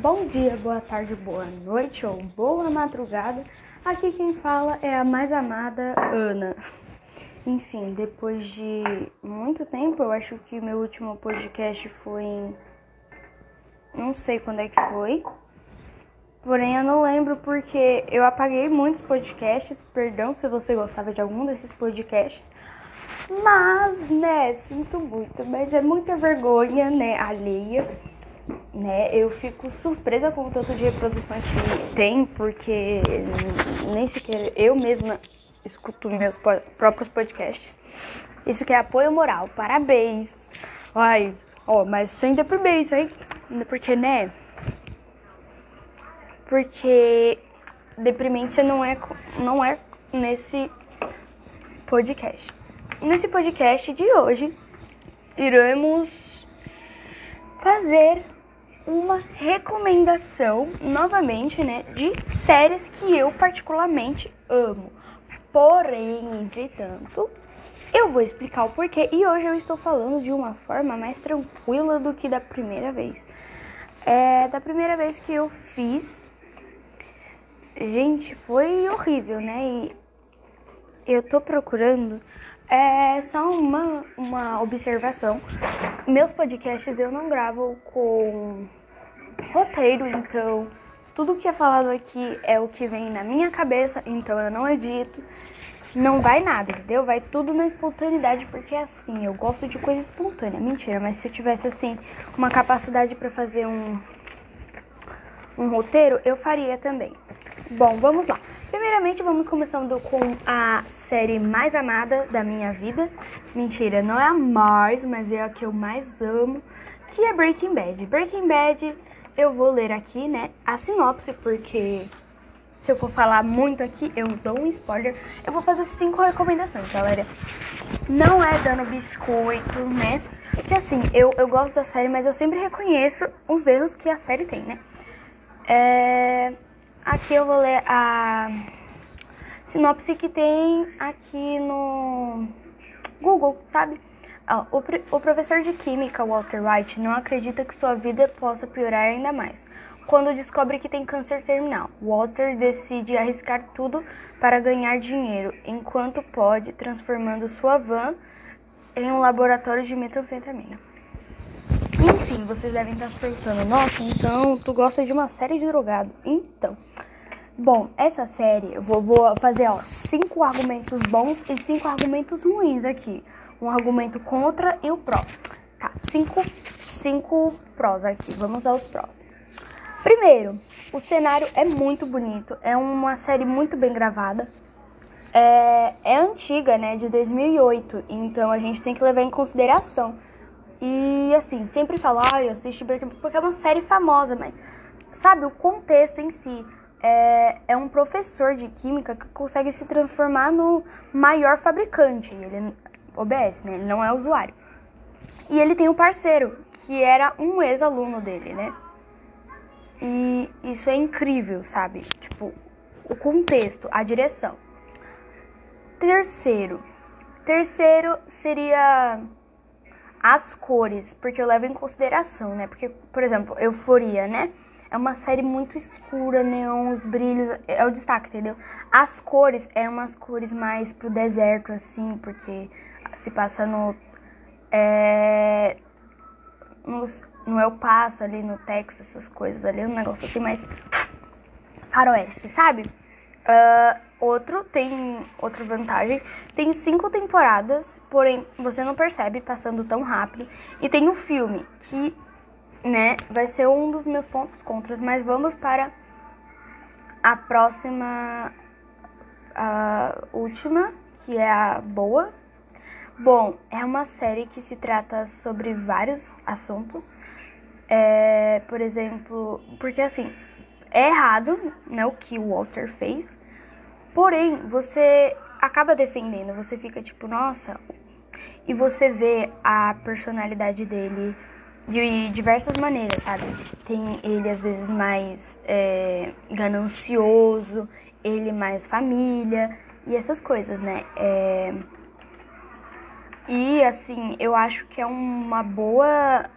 Bom dia, boa tarde, boa noite ou boa madrugada. Aqui quem fala é a mais amada Ana. Enfim, depois de muito tempo, eu acho que meu último podcast foi em. Não sei quando é que foi. Porém, eu não lembro porque eu apaguei muitos podcasts. Perdão se você gostava de algum desses podcasts. Mas, né, sinto muito. Mas é muita vergonha, né, alheia né? Eu fico surpresa com o tanto de reproduções que tem, porque nem sequer eu mesma escuto meus próprios podcasts. Isso que é apoio moral, parabéns. Ai, ó, mas sem deprimir isso aí, porque, né? Porque deprimência não é, não é nesse podcast. Nesse podcast de hoje, iremos fazer uma recomendação, novamente, né, de séries que eu particularmente amo. Porém, entretanto, eu vou explicar o porquê e hoje eu estou falando de uma forma mais tranquila do que da primeira vez. É, da primeira vez que eu fiz, gente, foi horrível, né? E eu tô procurando é só uma, uma observação. Meus podcasts eu não gravo com roteiro, então tudo que é falado aqui é o que vem na minha cabeça, então eu não edito. Não vai nada, entendeu? Vai tudo na espontaneidade, porque é assim, eu gosto de coisa espontânea. Mentira, mas se eu tivesse assim uma capacidade para fazer um um roteiro, eu faria também. Bom, vamos lá. Primeiramente, vamos começando com a série mais amada da minha vida. Mentira, não é a mais, mas é a que eu mais amo, que é Breaking Bad. Breaking Bad, eu vou ler aqui, né, a sinopse, porque se eu for falar muito aqui, eu dou um spoiler. Eu vou fazer cinco recomendações, galera. Não é dando biscoito, né? Porque assim, eu, eu gosto da série, mas eu sempre reconheço os erros que a série tem, né? É... Aqui eu vou ler a sinopse que tem aqui no Google, sabe? o, o professor de química, Walter White, não acredita que sua vida possa piorar ainda mais. Quando descobre que tem câncer terminal, Walter decide arriscar tudo para ganhar dinheiro, enquanto pode, transformando sua van em um laboratório de metanfetamina. Enfim, vocês devem estar se perguntando, nossa, então tu gosta de uma série de drogado. Então, bom, essa série eu vou, vou fazer ó, cinco argumentos bons e cinco argumentos ruins aqui. Um argumento contra e o pró. Tá, cinco, cinco prós aqui. Vamos aos prós. Primeiro, o cenário é muito bonito, é uma série muito bem gravada. É, é antiga, né, de 2008, então a gente tem que levar em consideração e assim, sempre falo, ah, eu assisto Breaking porque é uma série famosa, mas sabe, o contexto em si é, é um professor de química que consegue se transformar no maior fabricante. Ele obedece, né? Ele não é usuário. E ele tem um parceiro, que era um ex-aluno dele, né? E isso é incrível, sabe? Tipo, o contexto, a direção. Terceiro. Terceiro seria as cores, porque eu levo em consideração, né? Porque, por exemplo, Euforia, né? É uma série muito escura, neon, os brilhos, é o destaque, entendeu? As cores é umas cores mais pro deserto, assim, porque se passa no. É, no, no El Paso, ali no Texas, essas coisas ali, um negócio assim mais faroeste, sabe? Uh, outro tem outra vantagem, tem cinco temporadas, porém você não percebe passando tão rápido. E tem um filme que, né, vai ser um dos meus pontos contras, mas vamos para a próxima, a última, que é a boa. Bom, é uma série que se trata sobre vários assuntos. É, por exemplo, porque assim, é errado, né, o que o Walter fez. Porém, você acaba defendendo, você fica tipo, nossa, e você vê a personalidade dele de diversas maneiras, sabe? Tem ele às vezes mais é, ganancioso, ele mais família e essas coisas, né? É... E assim, eu acho que é uma boa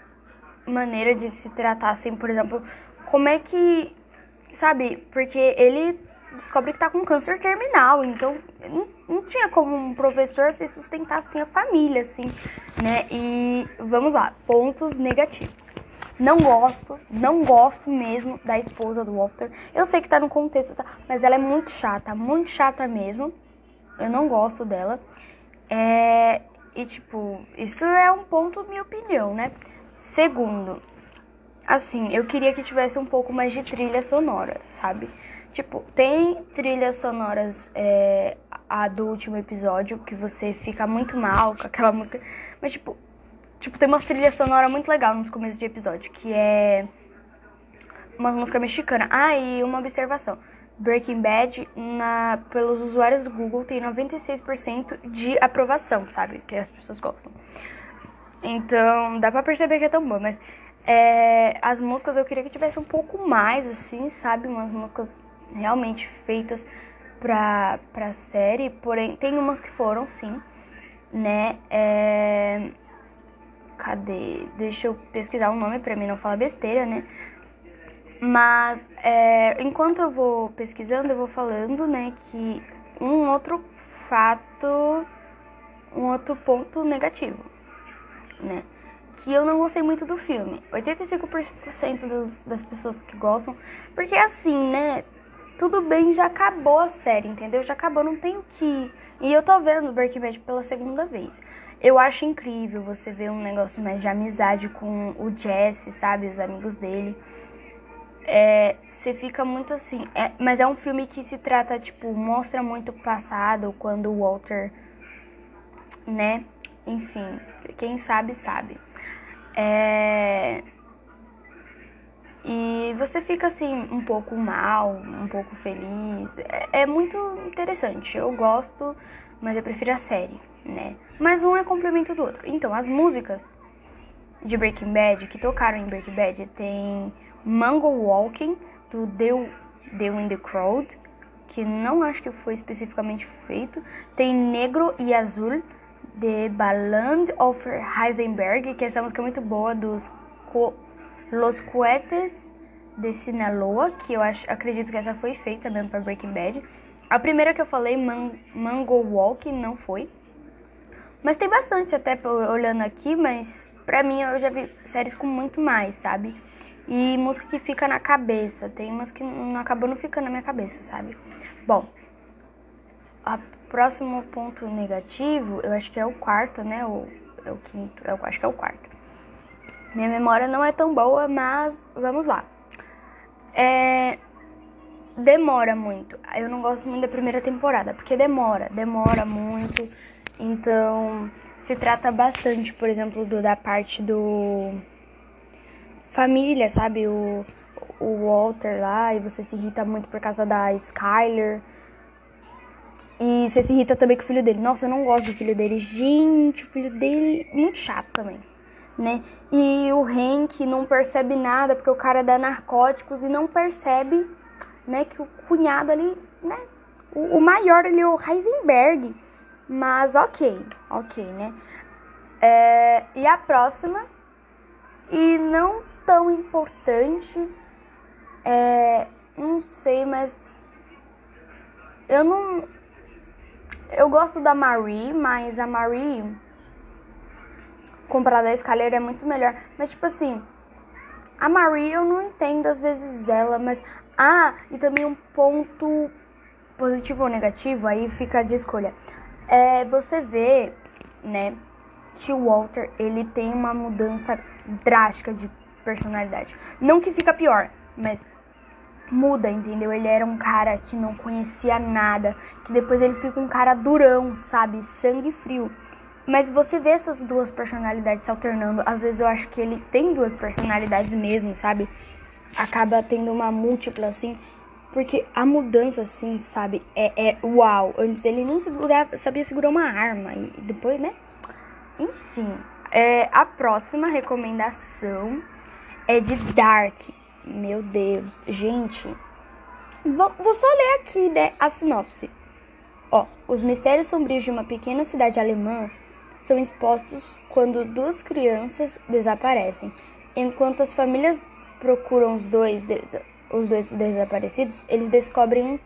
maneira de se tratar, assim, por exemplo, como é que, sabe, porque ele descobre que tá com câncer terminal, então não, não tinha como um professor se sustentar assim a família, assim, né? E vamos lá, pontos negativos. Não gosto, não gosto mesmo da esposa do Walter. Eu sei que tá no contexto, tá? mas ela é muito chata, muito chata mesmo. Eu não gosto dela. É, e tipo, isso é um ponto, minha opinião, né? Segundo, assim, eu queria que tivesse um pouco mais de trilha sonora, sabe? Tipo, tem trilhas sonoras é, a do último episódio que você fica muito mal com aquela música. Mas, tipo, tipo tem uma trilha sonora muito legal nos começos de episódio, que é uma música mexicana. Ah, e uma observação. Breaking Bad, na, pelos usuários do Google, tem 96% de aprovação, sabe? Que as pessoas gostam. Então, dá pra perceber que é tão boa, mas é, as músicas eu queria que tivesse um pouco mais, assim, sabe? Umas músicas realmente feitas pra, pra série, porém, tem umas que foram, sim, né? É... Cadê? Deixa eu pesquisar o nome pra mim não falar besteira, né? Mas, é, enquanto eu vou pesquisando, eu vou falando, né, que um outro fato, um outro ponto negativo, né? Que eu não gostei muito do filme. 85% dos, das pessoas que gostam, porque assim, né, tudo bem, já acabou a série, entendeu? Já acabou, não tem o que. E eu tô vendo Breaking Bad pela segunda vez. Eu acho incrível você ver um negócio mais de amizade com o Jesse, sabe? Os amigos dele. É, você fica muito assim. É, mas é um filme que se trata, tipo, mostra muito o passado, quando o Walter, né? Enfim, quem sabe, sabe. É e você fica assim um pouco mal, um pouco feliz. É, é, muito interessante. Eu gosto, mas eu prefiro a série, né? Mas um é complemento do outro. Então, as músicas de Breaking Bad que tocaram em Breaking Bad tem Mango Walking do The, In The Crowd, que não acho que foi especificamente feito. Tem Negro e Azul de Ballad of Heisenberg, que é essa música muito boa dos Los Coetes de Sinaloa, que eu acho, acredito que essa foi feita mesmo para Breaking Bad. A primeira que eu falei, Man, Mango Walk, não foi. Mas tem bastante até olhando aqui, mas pra mim eu já vi séries com muito mais, sabe? E música que fica na cabeça. Tem umas que não acabou não ficando na minha cabeça, sabe? Bom, o próximo ponto negativo, eu acho que é o quarto, né? O, é o quinto, eu acho que é o quarto. Minha memória não é tão boa, mas vamos lá. É... Demora muito. Eu não gosto muito da primeira temporada, porque demora, demora muito. Então, se trata bastante, por exemplo, do, da parte do família, sabe? O, o Walter lá, e você se irrita muito por causa da Skyler. E você se irrita também com o filho dele. Nossa, eu não gosto do filho dele. Gente, o filho dele muito chato também né? E o Hank não percebe nada porque o cara dá narcóticos e não percebe, né, que o cunhado ali, né, o, o maior ali, o Heisenberg. Mas ok, ok, né? É, e a próxima, e não tão importante, é, não sei, mas eu não. Eu gosto da Marie, mas a Marie comparada à Skyler é muito melhor. Mas, tipo assim, a Marie eu não entendo às vezes ela, mas. Ah, e também um ponto positivo ou negativo, aí fica de escolha. É, você vê, né, que o Walter, ele tem uma mudança drástica de personalidade. Não que fica pior, mas muda, entendeu? Ele era um cara que não conhecia nada, que depois ele fica um cara durão, sabe? Sangue frio. Mas você vê essas duas personalidades se alternando. Às vezes eu acho que ele tem duas personalidades mesmo, sabe? Acaba tendo uma múltipla assim. Porque a mudança, assim, sabe? É, é uau. Antes ele nem segurava, sabia segurar uma arma. E depois, né? Enfim. É, a próxima recomendação é de Dark. Meu Deus. Gente. Vou, vou só ler aqui, né? A sinopse. Ó, os mistérios sombrios de uma pequena cidade alemã são expostos quando duas crianças desaparecem. Enquanto as famílias procuram os dois, os dois desaparecidos, eles descobrem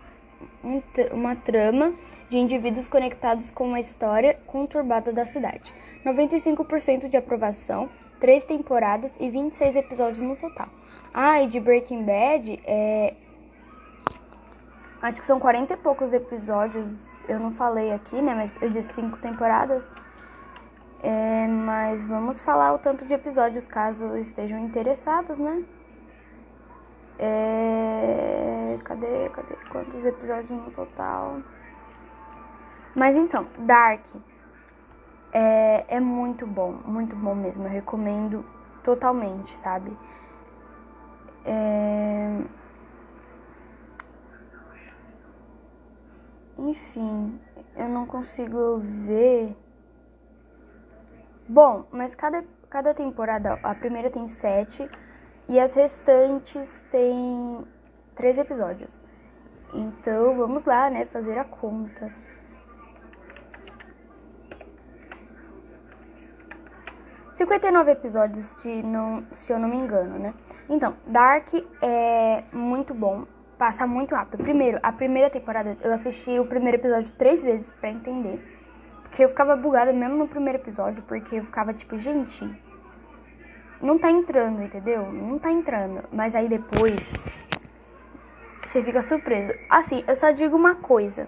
um, um, uma trama de indivíduos conectados com uma história conturbada da cidade. 95% de aprovação, 3 temporadas e 26 episódios no total. Ah, e de Breaking Bad, é... acho que são 40 e poucos episódios, eu não falei aqui, né, mas eu disse 5 temporadas. É, mas vamos falar o tanto de episódios caso estejam interessados, né? É... Cadê, cadê? Quantos episódios no total? Mas então, Dark é, é muito bom, muito bom mesmo. Eu recomendo totalmente, sabe? É... Enfim, eu não consigo ver. Bom, mas cada, cada temporada, a primeira tem sete e as restantes tem três episódios. Então vamos lá, né? Fazer a conta. 59 episódios, se, não, se eu não me engano, né? Então, Dark é muito bom, passa muito rápido. Primeiro, a primeira temporada, eu assisti o primeiro episódio três vezes para entender. Porque eu ficava bugada mesmo no primeiro episódio, porque eu ficava tipo, gente, não tá entrando, entendeu? Não tá entrando. Mas aí depois você fica surpreso. Assim, eu só digo uma coisa.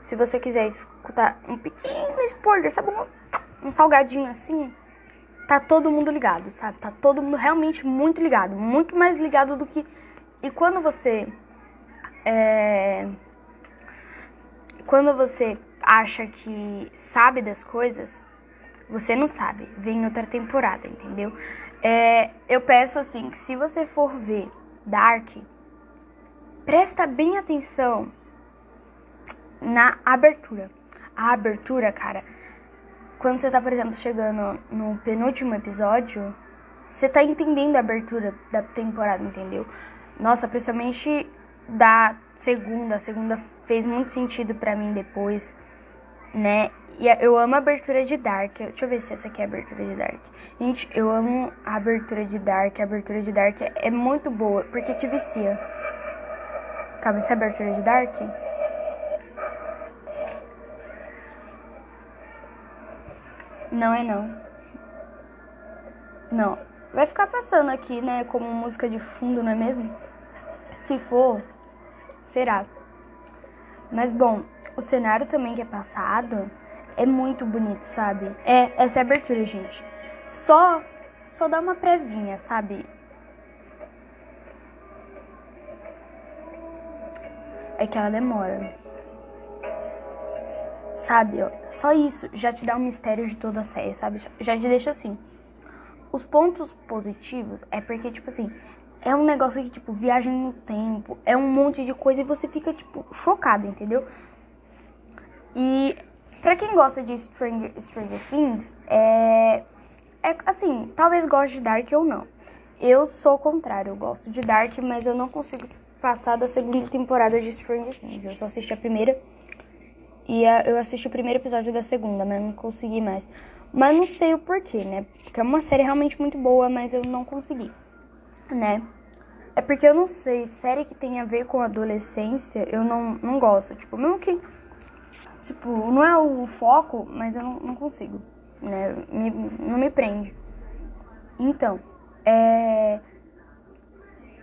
Se você quiser escutar um pequeno spoiler, sabe? Um um salgadinho assim, tá todo mundo ligado, sabe? Tá todo mundo realmente muito ligado, muito mais ligado do que. E quando você. É... Quando você acha que sabe das coisas, você não sabe. Vem outra temporada, entendeu? É... Eu peço assim que se você for ver Dark, presta bem atenção na abertura. A abertura, cara quando você tá, por exemplo, chegando no penúltimo episódio, você tá entendendo a abertura da temporada, entendeu? Nossa, principalmente da segunda. Segunda fez muito sentido para mim depois, né? E eu amo a abertura de Dark. Deixa eu ver se essa aqui é a abertura de Dark. Gente, eu amo a abertura de Dark. A abertura de Dark é muito boa, porque te vicia. Calma, essa é abertura de Dark? Não é não. Não. Vai ficar passando aqui, né, como música de fundo, não é mesmo? Se for, será. Mas bom, o cenário também que é passado é muito bonito, sabe? É, essa é a abertura, gente. Só só dá uma previnha, sabe? É que ela demora sabe? Ó, só isso já te dá um mistério de toda a série, sabe? Já te deixa assim. Os pontos positivos é porque, tipo assim, é um negócio que, tipo, viagem no tempo, é um monte de coisa e você fica, tipo, chocado, entendeu? E pra quem gosta de Stranger, Stranger Things, é. É assim, talvez goste de Dark ou não. Eu sou o contrário, eu gosto de Dark, mas eu não consigo passar da segunda temporada de Stranger Things. Eu só assisti a primeira e a, eu assisti o primeiro episódio da segunda, mas não consegui mais. Mas não sei o porquê, né? Porque é uma série realmente muito boa, mas eu não consegui, né? É porque eu não sei, série que tem a ver com adolescência, eu não, não gosto. Tipo, mesmo que. Tipo, não é o foco, mas eu não, não consigo, né? Me, não me prende. Então, é.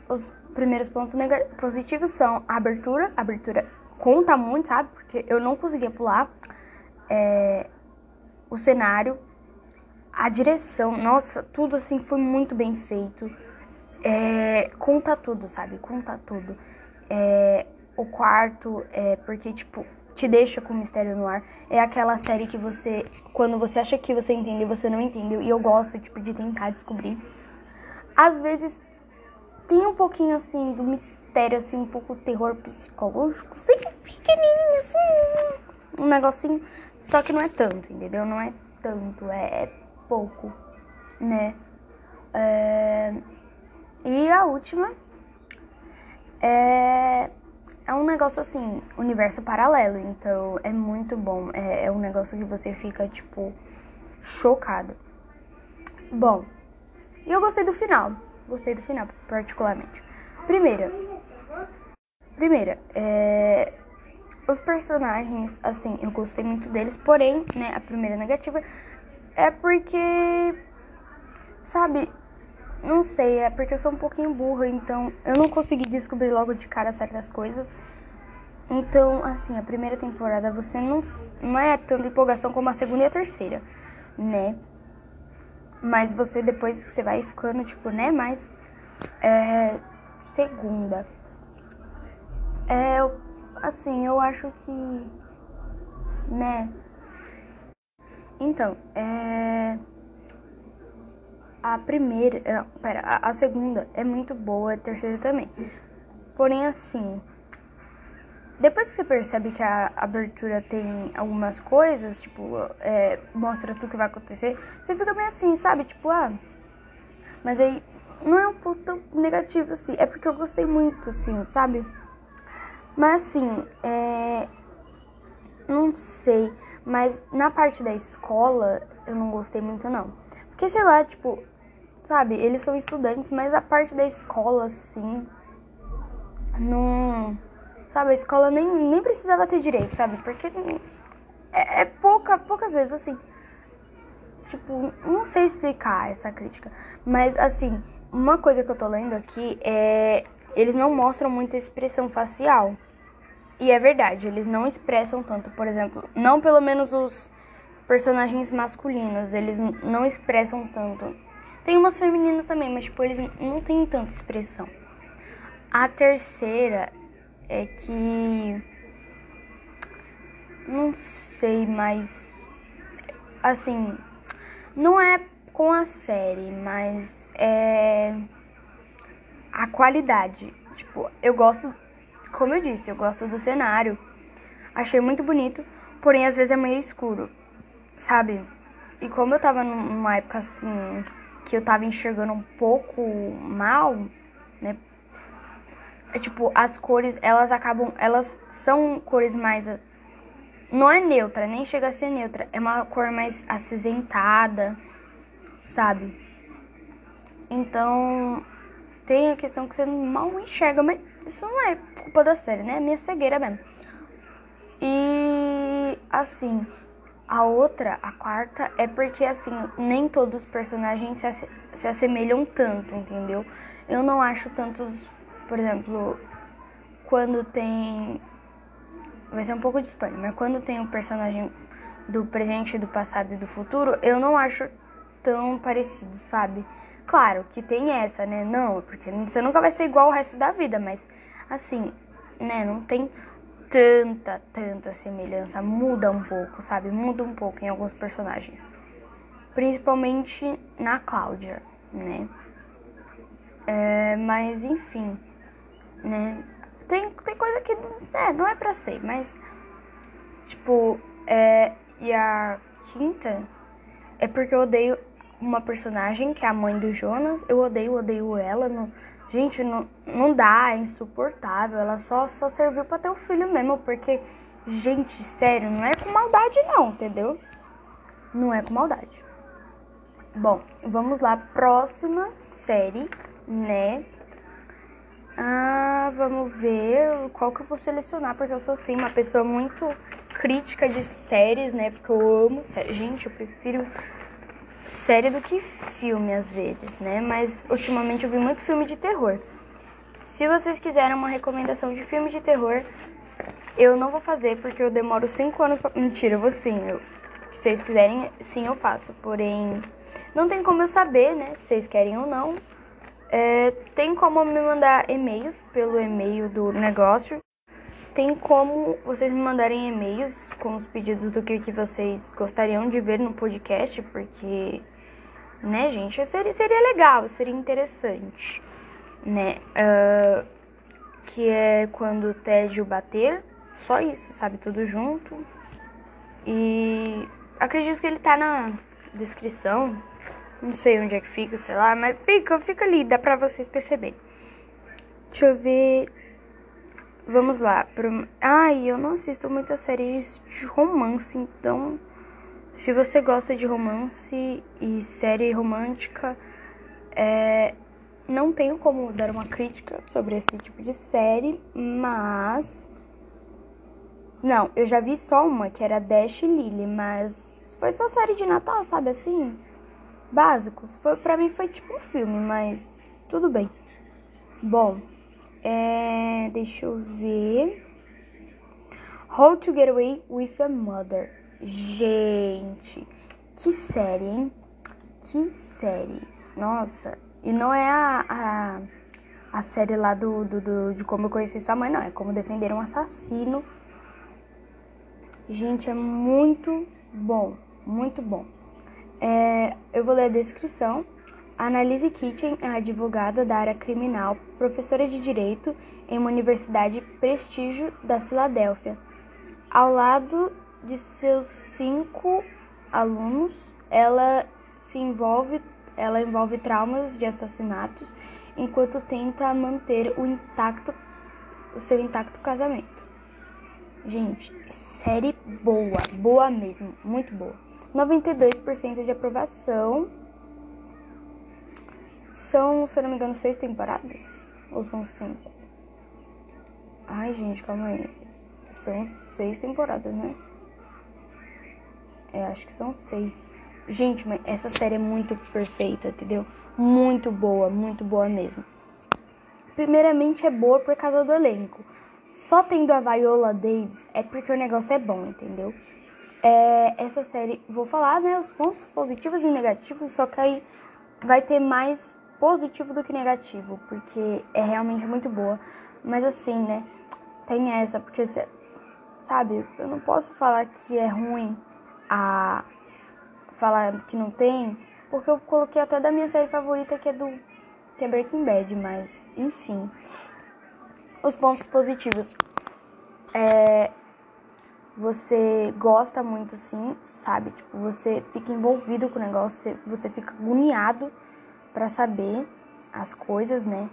Os primeiros pontos positivos são a abertura, a abertura conta muito, sabe? Porque eu não conseguia pular. É, o cenário, a direção, nossa, tudo assim foi muito bem feito. É, conta tudo, sabe? Conta tudo. É, o quarto, é, porque, tipo, te deixa com mistério no ar. É aquela série que você, quando você acha que você entendeu, você não entendeu. E eu gosto, tipo, de tentar descobrir. Às vezes tem um pouquinho, assim, do mistério assim, um pouco terror psicológico, assim, pequenininho, assim, um negocinho. Só que não é tanto, entendeu? Não é tanto, é, é pouco, né? É... E a última é... é um negócio assim, universo paralelo, então é muito bom. É, é um negócio que você fica, tipo, chocado. Bom, E eu gostei do final. Gostei do final, particularmente. Primeira. Primeira, é, os personagens, assim, eu gostei muito deles, porém, né, a primeira negativa é porque, sabe, não sei, é porque eu sou um pouquinho burra, então eu não consegui descobrir logo de cara certas coisas. Então, assim, a primeira temporada você não, não é tanta empolgação como a segunda e a terceira, né? Mas você depois você vai ficando, tipo, né, mais é, segunda. É, assim, eu acho que, né? Então, é a primeira, não, pera, a, a, segunda é muito boa, a terceira também. Porém, assim, depois que você percebe que a abertura tem algumas coisas, tipo, é, mostra tudo que vai acontecer, você fica meio assim, sabe? Tipo, ah, mas aí não é um ponto negativo, assim, é porque eu gostei muito, assim, sabe? Mas assim, é. Não sei, mas na parte da escola eu não gostei muito, não. Porque sei lá, tipo, sabe, eles são estudantes, mas a parte da escola, assim. Não. Sabe, a escola nem, nem precisava ter direito, sabe? Porque é, é pouca, poucas vezes assim. Tipo, não sei explicar essa crítica. Mas assim, uma coisa que eu tô lendo aqui é. Eles não mostram muita expressão facial. E é verdade, eles não expressam tanto, por exemplo, não pelo menos os personagens masculinos, eles não expressam tanto. Tem umas femininas também, mas tipo, eles não têm tanta expressão. A terceira é que não sei, mas assim, não é com a série, mas é a qualidade. Tipo, eu gosto como eu disse, eu gosto do cenário. Achei muito bonito, porém às vezes é meio escuro, sabe? E como eu tava numa época assim, que eu tava enxergando um pouco mal, né? É tipo, as cores, elas acabam, elas são cores mais não é neutra, nem chega a ser neutra, é uma cor mais acinzentada, sabe? Então, tem a questão que você mal enxerga, mas isso não é culpa da série, né? É minha cegueira mesmo. E assim, a outra, a quarta, é porque assim, nem todos os personagens se, se assemelham tanto, entendeu? Eu não acho tantos, por exemplo, quando tem. Vai ser um pouco de spoiler, mas quando tem o um personagem do presente, do passado e do futuro, eu não acho tão parecido, sabe? Claro que tem essa, né? Não, porque você nunca vai ser igual o resto da vida, mas assim, né, não tem tanta, tanta semelhança. Muda um pouco, sabe? Muda um pouco em alguns personagens. Principalmente na Cláudia, né? É, mas enfim, né? Tem, tem coisa que é, não é pra ser, mas tipo, é, e a quinta é porque eu odeio uma personagem que é a mãe do Jonas. Eu odeio, odeio ela. No, Gente, não, não dá, é insuportável. Ela só, só serviu pra ter o filho mesmo, porque, gente, sério, não é com maldade não, entendeu? Não é com maldade. Bom, vamos lá, próxima série, né? Ah, vamos ver qual que eu vou selecionar, porque eu sou, assim, uma pessoa muito crítica de séries, né? Porque eu amo séries. Gente, eu prefiro série do que filme às vezes, né? Mas ultimamente eu vi muito filme de terror. Se vocês quiserem uma recomendação de filme de terror, eu não vou fazer porque eu demoro 5 anos pra... Mentira, eu vou sim. Eu... Se vocês quiserem, sim, eu faço. Porém, não tem como eu saber, né? Se vocês querem ou não. É... tem como me mandar e-mails pelo e-mail do negócio tem como vocês me mandarem e-mails com os pedidos do que, que vocês gostariam de ver no podcast, porque, né, gente, seria, seria legal, seria interessante, né? Uh, que é quando o tédio bater, só isso, sabe? Tudo junto. E acredito que ele tá na descrição, não sei onde é que fica, sei lá, mas fica, fica ali, dá pra vocês perceberem. Deixa eu ver. Vamos lá. Pro... Ai, eu não assisto muitas séries de romance, então. Se você gosta de romance e série romântica, É, não tenho como dar uma crítica sobre esse tipo de série, mas. Não, eu já vi só uma, que era Dash e Lily, mas foi só série de Natal, sabe assim? Básico. Foi, pra mim foi tipo um filme, mas tudo bem. Bom, é, deixa eu ver. How to Get Away with a Mother. Gente, que série, hein? Que série. Nossa, e não é a, a, a série lá do, do, do, de como eu conheci sua mãe, não. É como defender um assassino. Gente, é muito bom. Muito bom. É, eu vou ler a descrição. Annalise Kitchen é advogada da área criminal, professora de direito em uma universidade prestígio da Filadélfia. Ao lado de seus cinco alunos, ela se envolve ela envolve traumas de assassinatos enquanto tenta manter o intacto o seu intacto casamento. Gente, série boa, boa mesmo, muito boa. 92% de aprovação. São, se eu não me engano, seis temporadas? Ou são cinco? Ai, gente, calma aí. São seis temporadas, né? É, acho que são seis. Gente, mas essa série é muito perfeita, entendeu? Muito boa, muito boa mesmo. Primeiramente é boa por causa do elenco. Só tendo a Viola Davis é porque o negócio é bom, entendeu? É, essa série, vou falar, né, os pontos positivos e negativos, só que aí vai ter mais positivo do que negativo, porque é realmente muito boa. Mas assim, né, tem essa, porque, sabe, eu não posso falar que é ruim a falar que não tem, porque eu coloquei até da minha série favorita que é do que é Breaking Bad, mas enfim. Os pontos positivos. É, você gosta muito sim, sabe? Tipo, você fica envolvido com o negócio, você, você fica agoniado para saber as coisas, né?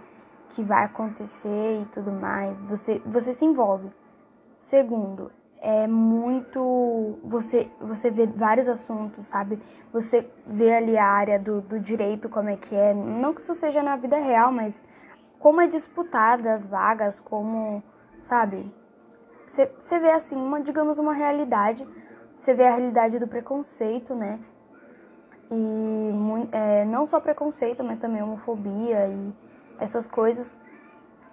Que vai acontecer e tudo mais. Você, você se envolve. Segundo, é muito. Você, você vê vários assuntos, sabe? Você vê ali a área do, do direito, como é que é. Não que isso seja na vida real, mas como é disputada as vagas, como, sabe? Você, você vê assim, uma, digamos, uma realidade. Você vê a realidade do preconceito, né? E é, não só preconceito, mas também homofobia e essas coisas.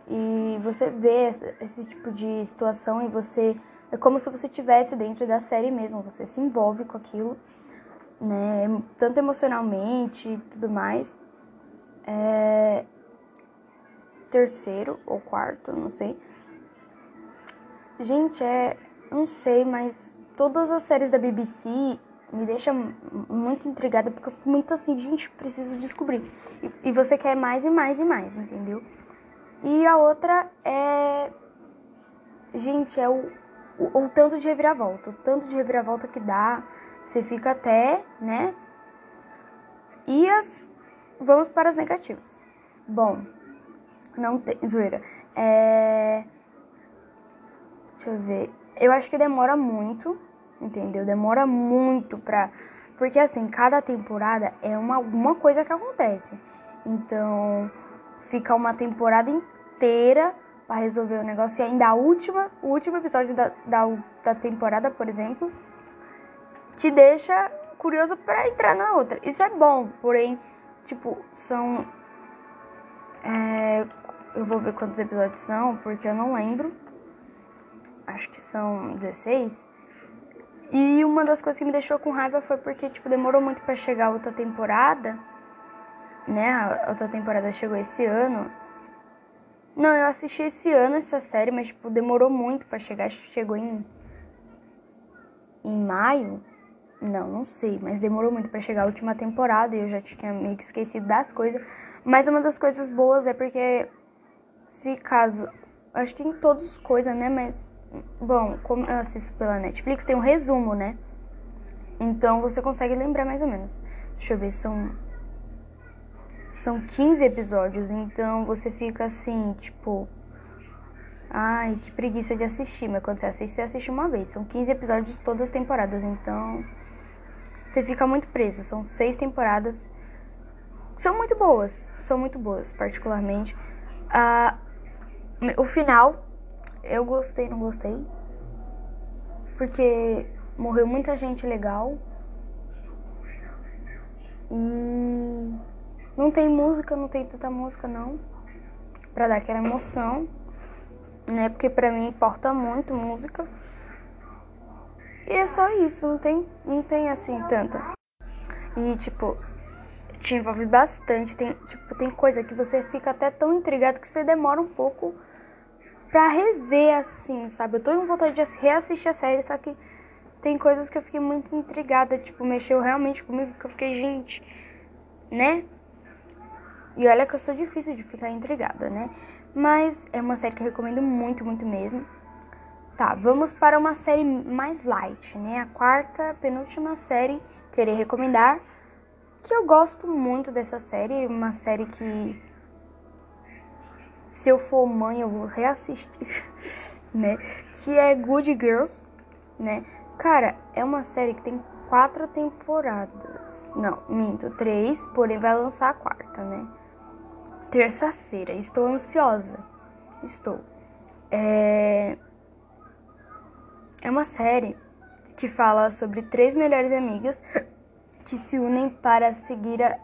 E você vê esse, esse tipo de situação e você é como se você estivesse dentro da série mesmo, você se envolve com aquilo, né? Tanto emocionalmente e tudo mais. É... Terceiro ou quarto, não sei. Gente, é. Não sei, mas todas as séries da BBC me deixam muito intrigada porque eu fico muito assim, gente, preciso descobrir. E, e você quer mais e mais e mais, entendeu? E a outra é. Gente, é o o, o tanto de reviravolta, o tanto de reviravolta que dá, você fica até, né? E as vamos para as negativas. Bom, não tem zoeira. É... Deixa eu ver. Eu acho que demora muito, entendeu? Demora muito pra. Porque assim, cada temporada é uma, uma coisa que acontece. Então, fica uma temporada inteira para resolver o negócio. E ainda a última, o último episódio da, da, da temporada, por exemplo, te deixa curioso para entrar na outra. Isso é bom, porém, tipo, são. É, eu vou ver quantos episódios são, porque eu não lembro. Acho que são 16. E uma das coisas que me deixou com raiva foi porque, tipo, demorou muito para chegar a outra temporada. Né? A outra temporada chegou esse ano. Não, eu assisti esse ano essa série, mas tipo, demorou muito para chegar. Acho que chegou em em maio. Não, não sei, mas demorou muito para chegar a última temporada e eu já tinha meio que esquecido das coisas. Mas uma das coisas boas é porque se caso, acho que em todas coisas, né, mas bom, como eu assisto pela Netflix, tem um resumo, né? Então você consegue lembrar mais ou menos. Deixa eu ver, são são 15 episódios, então você fica assim, tipo. Ai, que preguiça de assistir. Mas quando você assiste, você assiste uma vez. São 15 episódios todas as temporadas, então. Você fica muito preso. São seis temporadas. são muito boas, são muito boas, particularmente. Uh, o final, eu gostei, não gostei. Porque morreu muita gente legal. E não tem música, não tem tanta música não. Pra dar aquela emoção. Né? Porque pra mim importa muito música. E é só isso, não tem, não tem assim tanta. E tipo, te envolve bastante. Tem, tipo, tem coisa que você fica até tão intrigado que você demora um pouco pra rever assim, sabe? Eu tô com vontade de reassistir a série, só que tem coisas que eu fiquei muito intrigada, tipo, mexeu realmente comigo, que eu fiquei, gente, né? E olha que eu sou difícil de ficar intrigada, né? Mas é uma série que eu recomendo muito, muito mesmo. Tá, vamos para uma série mais light, né? A quarta, penúltima série que eu irei recomendar. Que eu gosto muito dessa série, uma série que se eu for mãe eu vou reassistir, né? Que é Good Girls, né? Cara, é uma série que tem quatro temporadas. Não, minto, três, porém vai lançar a quarta, né? Terça-feira. Estou ansiosa. Estou. É... é uma série que fala sobre três melhores amigas que se unem para seguir, a...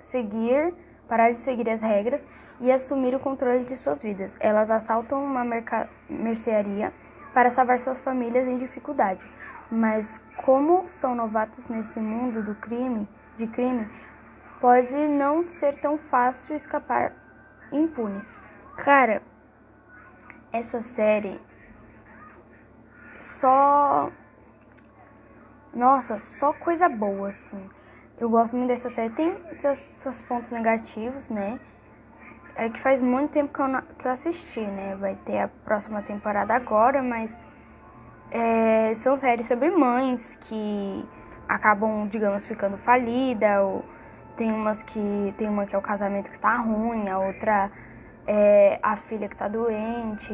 seguir parar de seguir as regras e assumir o controle de suas vidas. Elas assaltam uma merca... mercearia para salvar suas famílias em dificuldade. Mas como são novatos nesse mundo do crime, de crime, pode não ser tão fácil escapar impune. Cara, essa série só nossa, só coisa boa assim. Eu gosto muito dessa série. Tem seus, seus pontos negativos, né? É que faz muito tempo que eu, que eu assisti, né? Vai ter a próxima temporada agora, mas é, são séries sobre mães que acabam, digamos, ficando falida, ou tem umas que. Tem uma que é o casamento que tá ruim, a outra é a filha que tá doente.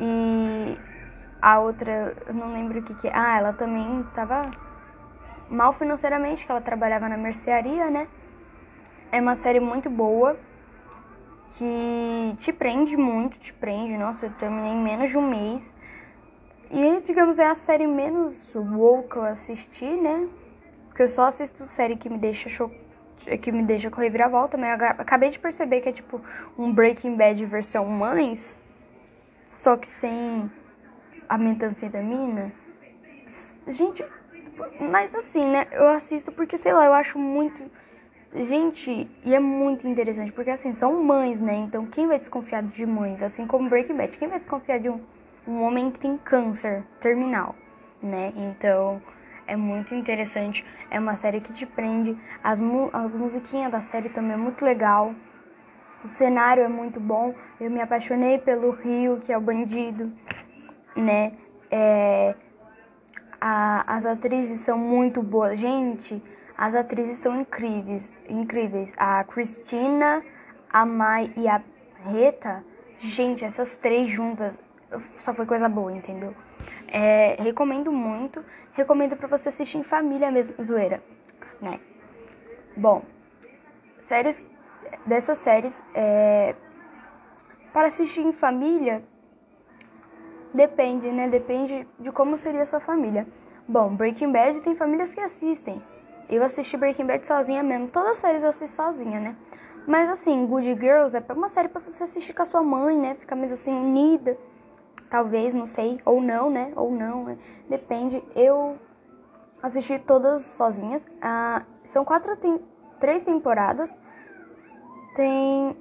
E a outra, eu não lembro o que que é. Ah, ela também tava mal financeiramente, que ela trabalhava na mercearia, né? É uma série muito boa que te prende muito, te prende. Nossa, eu terminei em menos de um mês. E, digamos, é a série menos woke que eu assisti, né? Porque eu só assisto série que me deixa cho... que me deixa com reviravolta, mas eu acabei de perceber que é tipo um Breaking Bad versão mães, só que sem a metanfetamina. Gente, mas assim, né? Eu assisto porque, sei lá, eu acho muito. Gente, e é muito interessante, porque assim, são mães, né? Então quem vai desconfiar de mães? Assim como Breaking Bad, quem vai desconfiar de um um homem que tem câncer terminal, né? Então é muito interessante. É uma série que te prende. As, mu as musiquinhas da série também é muito legal. O cenário é muito bom. Eu me apaixonei pelo Rio, que é o bandido, né? É, a, as atrizes são muito boas. Gente, as atrizes são incríveis. Incríveis. A Cristina, a Mai e a Rita. Gente, essas três juntas só foi coisa boa, entendeu? É, recomendo muito. Recomendo para você assistir em família mesmo, zoeira, né? Bom, séries dessas séries é, para assistir em família depende, né? Depende de como seria a sua família. Bom, Breaking Bad tem famílias que assistem. Eu assisti Breaking Bad sozinha mesmo. Todas as séries eu assisto sozinha, né? Mas assim, Good Girls é uma série para você assistir com a sua mãe, né? Ficar mais assim unida talvez, não sei, ou não, né? Ou não, né? depende. Eu assisti todas sozinhas. Ah, são quatro, tem três temporadas. Tem.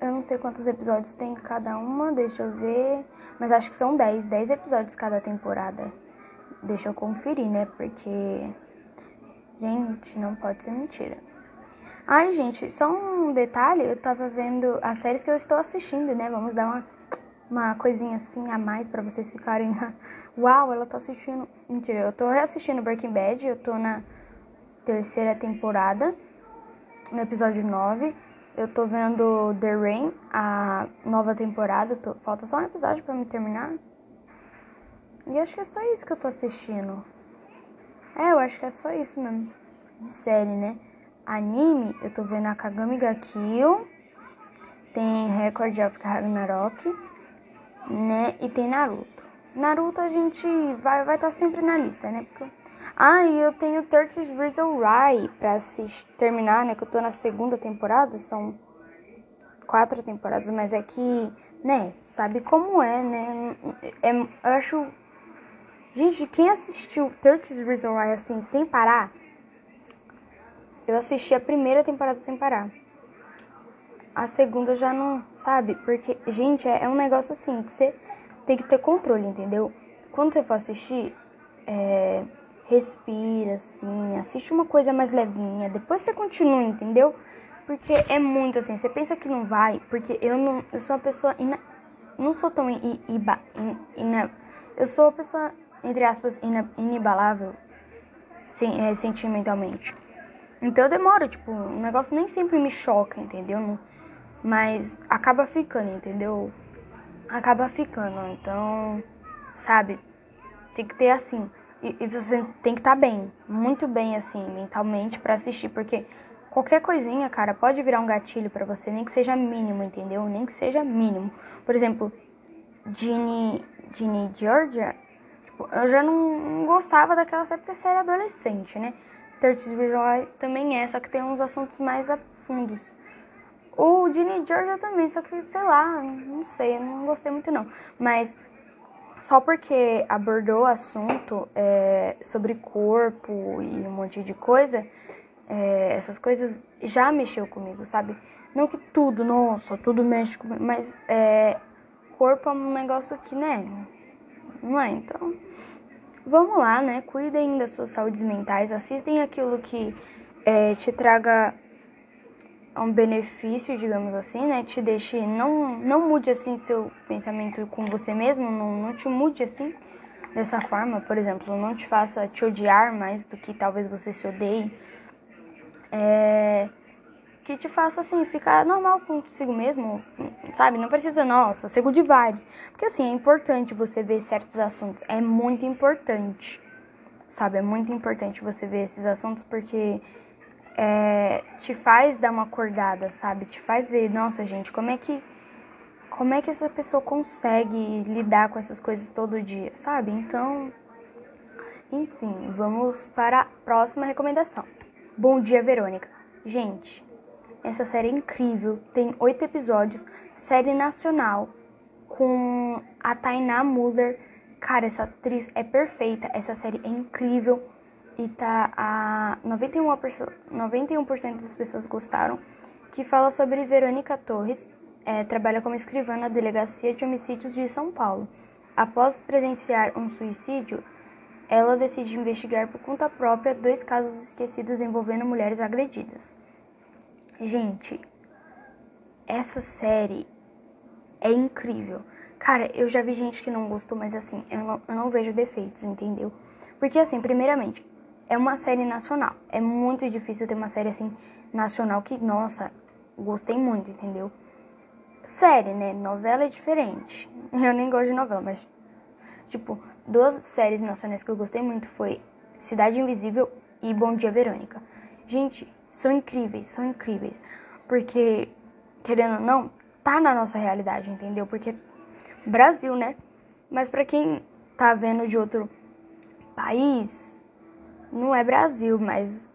Eu não sei quantos episódios tem cada uma, deixa eu ver. Mas acho que são dez, dez episódios cada temporada. Deixa eu conferir, né? Porque. Gente, não pode ser mentira. Ai, gente, só um detalhe, eu tava vendo as séries que eu estou assistindo, né? Vamos dar uma uma coisinha assim a mais para vocês ficarem. Uau, ela tá assistindo. Mentira, eu tô reassistindo Breaking Bad, eu tô na terceira temporada, no episódio 9. Eu tô vendo The Rain, a nova temporada. Tô... Falta só um episódio para me terminar. E acho que é só isso que eu tô assistindo. É, eu acho que é só isso mesmo. De série, né? anime, eu tô vendo a Kagami ga tem Record of Ragnarok, né? E tem Naruto. Naruto a gente vai vai estar tá sempre na lista, né? Porque... Ah, e eu tenho 30 Reasons Why pra assistir, terminar, né? Que eu tô na segunda temporada, são quatro temporadas, mas é que, né? Sabe como é, né? É, eu acho... Gente, quem assistiu 30 Reasons Why assim, sem parar... Eu assisti a primeira temporada sem parar a segunda já não, sabe? Porque, gente, é, é um negócio assim que você tem que ter controle, entendeu? Quando você for assistir, é, respira assim, assiste uma coisa mais levinha, depois você continua, entendeu? Porque é muito assim, você pensa que não vai, porque eu não, eu sou uma pessoa ina, não sou tão iba, in, ina, eu sou uma pessoa entre aspas ina, inibalável sim, é, sentimentalmente. Então eu demoro, tipo, o negócio nem sempre me choca, entendeu? Não, mas acaba ficando, entendeu? Acaba ficando. Então, sabe? Tem que ter assim. E, e você tem que estar tá bem, muito bem assim, mentalmente para assistir, porque qualquer coisinha, cara, pode virar um gatilho para você, nem que seja mínimo, entendeu? Nem que seja mínimo. Por exemplo, Ginny, Ginny Georgia, tipo, eu já não gostava daquela série porque série adolescente, né? Thirty Visual também é, só que tem uns assuntos mais a fundos. O Ginny Georgia também, só que, sei lá, não sei, não gostei muito não. Mas só porque abordou o assunto é, sobre corpo e um monte de coisa, é, essas coisas já mexeu comigo, sabe? Não que tudo, nossa, tudo mexe comigo, mas é, corpo é um negócio que, né? Não é? Então, vamos lá, né? Cuidem das suas saúdes mentais, assistem aquilo que é, te traga um benefício, digamos assim, né? Te deixe, não, não mude assim seu pensamento com você mesmo, não, não te mude assim dessa forma, por exemplo, não te faça te odiar mais do que talvez você se odeie. É, que te faça assim, ficar normal consigo mesmo, sabe? Não precisa, nossa, ser good vibes. Porque assim, é importante você ver certos assuntos, é muito importante, sabe? É muito importante você ver esses assuntos porque é, te faz dar uma acordada, sabe? Te faz ver, nossa, gente, como é que como é que essa pessoa consegue lidar com essas coisas todo dia, sabe? Então, enfim, vamos para a próxima recomendação. Bom dia, Verônica. Gente, essa série é incrível, tem oito episódios, série nacional com a Tainá Muller. Cara, essa atriz é perfeita, essa série é incrível e tá a 91%, 91 das pessoas gostaram, que fala sobre Verônica Torres, é, trabalha como escrivã na Delegacia de Homicídios de São Paulo. Após presenciar um suicídio, ela decide investigar por conta própria dois casos esquecidos envolvendo mulheres agredidas. Gente, essa série é incrível. Cara, eu já vi gente que não gostou, mas assim, eu não, eu não vejo defeitos, entendeu? Porque assim, primeiramente, é uma série nacional. É muito difícil ter uma série assim nacional que, nossa, gostei muito, entendeu? Série, né? Novela é diferente. Eu nem gosto de novela, mas tipo, duas séries nacionais que eu gostei muito foi Cidade Invisível e Bom Dia Verônica. Gente, são incríveis, são incríveis. Porque, querendo ou não, tá na nossa realidade, entendeu? Porque Brasil, né? Mas para quem tá vendo de outro país, não é Brasil, mas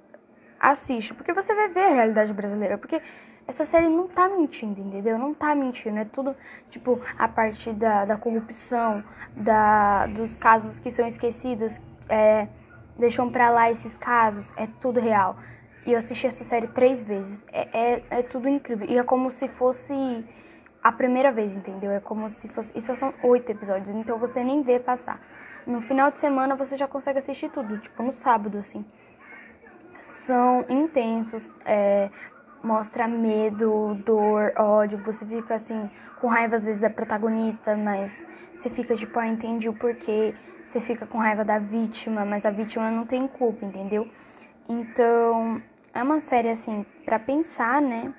assiste, porque você vai ver a realidade brasileira, porque essa série não tá mentindo, entendeu? Não tá mentindo, é tudo, tipo, a parte da, da corrupção, da, dos casos que são esquecidos, é, deixam pra lá esses casos, é tudo real. E eu assisti essa série três vezes, é, é, é tudo incrível, e é como se fosse a primeira vez, entendeu? É como se fosse, isso são oito episódios, então você nem vê passar. No final de semana você já consegue assistir tudo, tipo no sábado, assim. São intensos, é, mostra medo, dor, ódio. Você fica assim, com raiva às vezes da protagonista, mas você fica tipo, ah, entendi o porquê. Você fica com raiva da vítima, mas a vítima não tem culpa, entendeu? Então, é uma série assim, para pensar, né?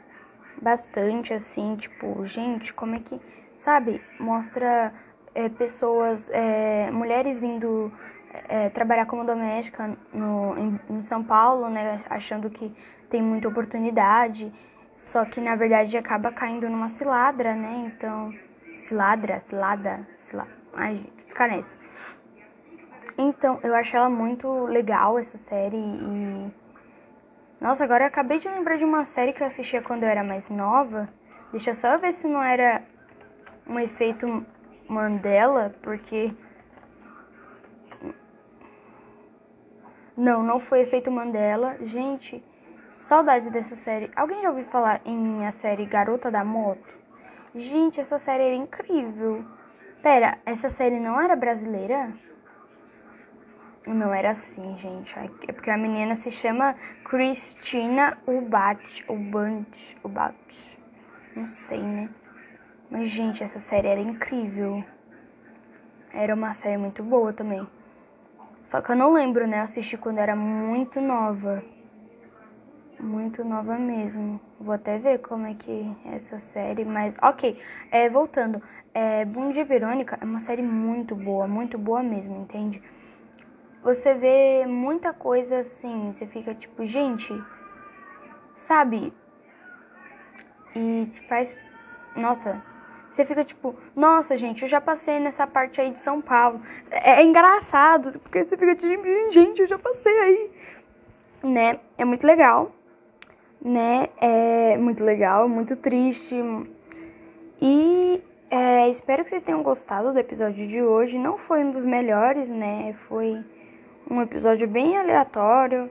Bastante assim, tipo, gente, como é que, sabe? Mostra é, pessoas, é, mulheres vindo é, trabalhar como doméstica no, em, em São Paulo, né? Achando que tem muita oportunidade. Só que na verdade acaba caindo numa ciladra, né? Então. Ciladra, cilada, cilada. Ai, gente, fica nessa. Então, eu acho ela muito legal, essa série. E. Nossa, agora eu acabei de lembrar de uma série que eu assistia quando eu era mais nova. Deixa eu só ver se não era um efeito Mandela, porque. Não, não foi efeito Mandela. Gente, saudade dessa série. Alguém já ouviu falar em a série Garota da Moto? Gente, essa série era incrível. Pera, essa série não era brasileira? Não era assim, gente. É porque a menina se chama Cristina Ubat. Ubant. Ubat. Não sei, né? Mas, gente, essa série era incrível. Era uma série muito boa também. Só que eu não lembro, né? Eu assisti quando era muito nova. Muito nova mesmo. Vou até ver como é que é essa série, mas ok. É, voltando, é, Boom de Verônica é uma série muito boa, muito boa mesmo, entende? Você vê muita coisa assim, você fica tipo, gente, sabe? E faz. Nossa, você fica tipo, nossa, gente, eu já passei nessa parte aí de São Paulo. É, é engraçado, porque você fica tipo, gente, eu já passei aí. Né? É muito legal né? É muito legal, muito triste. E é, espero que vocês tenham gostado do episódio de hoje. Não foi um dos melhores, né? Foi um episódio bem aleatório,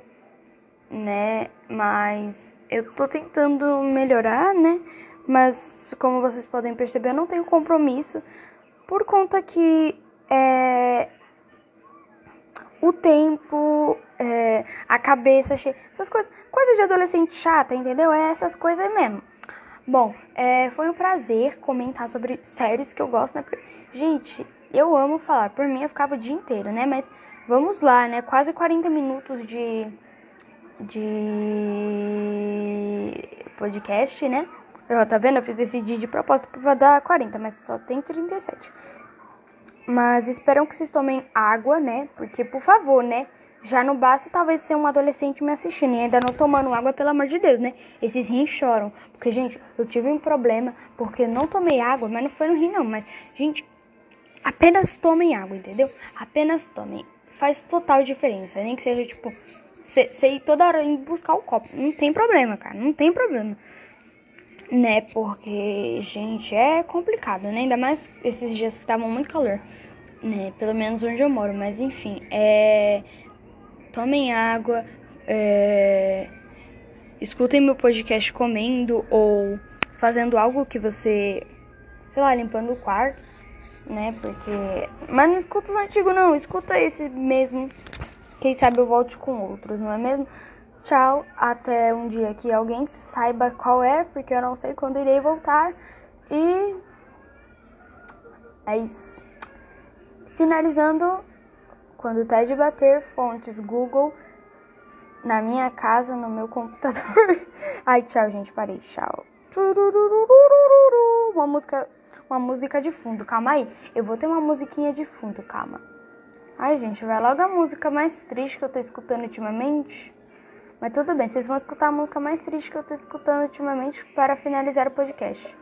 né? Mas eu tô tentando melhorar, né? Mas como vocês podem perceber, eu não tenho compromisso por conta que é, o tempo, é, a cabeça cheia, essas coisas, coisas de adolescente chata, entendeu? É essas coisas mesmo. Bom, é, foi um prazer comentar sobre séries que eu gosto, né? Porque, gente, eu amo falar. Por mim, eu ficava o dia inteiro, né? Mas vamos lá, né? Quase 40 minutos de, de podcast, né? Eu, tá vendo? Eu fiz esse dia de propósito pra dar 40, mas só tem 37. Mas espero que vocês tomem água, né? Porque, por favor, né? Já não basta talvez ser um adolescente me assistindo e ainda não tomando água, pelo amor de Deus, né? Esses rins choram. Porque, gente, eu tive um problema porque não tomei água, mas não foi no rim, não. Mas, gente, apenas tomem água, entendeu? Apenas tomem. Faz total diferença. Nem que seja, tipo, você ir toda hora indo buscar o copo. Não tem problema, cara. Não tem problema né? Porque, gente, é complicado, né? Ainda mais esses dias que estavam muito calor, né? Pelo menos onde eu moro, mas enfim, é. Tomem água, é... escutem meu podcast comendo ou fazendo algo que você, sei lá, limpando o quarto, né? Porque. Mas não escuta os antigos, não, escuta esse mesmo. Quem sabe eu volte com outros, não é mesmo? Tchau, até um dia que alguém saiba qual é, porque eu não sei quando irei voltar. E é isso. Finalizando, quando o TED bater, fontes Google na minha casa, no meu computador. Ai, tchau, gente, parei, tchau. Uma música, uma música de fundo, calma aí. Eu vou ter uma musiquinha de fundo, calma. Ai, gente, vai logo a música mais triste que eu tô escutando ultimamente. Mas tudo bem, vocês vão escutar a música mais triste que eu tô escutando ultimamente para finalizar o podcast.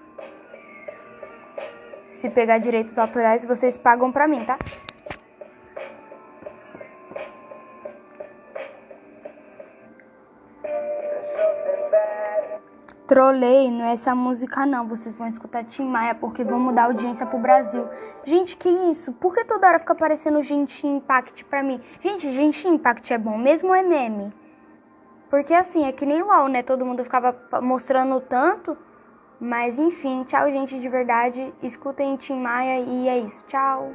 Se pegar direitos autorais, vocês pagam pra mim, tá? Trolei, não é essa música não. Vocês vão escutar Tim Maia porque vão mudar a audiência pro Brasil. Gente, que isso? Por que toda hora fica aparecendo Genshin Impact pra mim? Gente, Genshin Impact é bom mesmo é meme? Porque assim, é que nem LOL, né? Todo mundo ficava mostrando tanto. Mas enfim, tchau, gente, de verdade. Escutem Tim Maia e é isso. Tchau.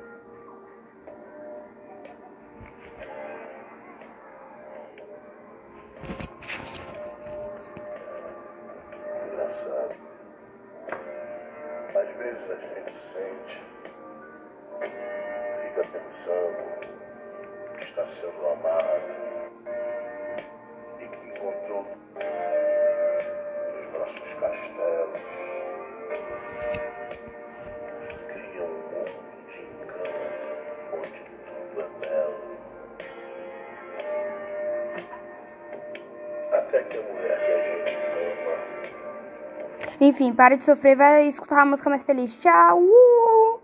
Enfim, para de sofrer, vai escutar a música mais feliz. Tchau! Uh!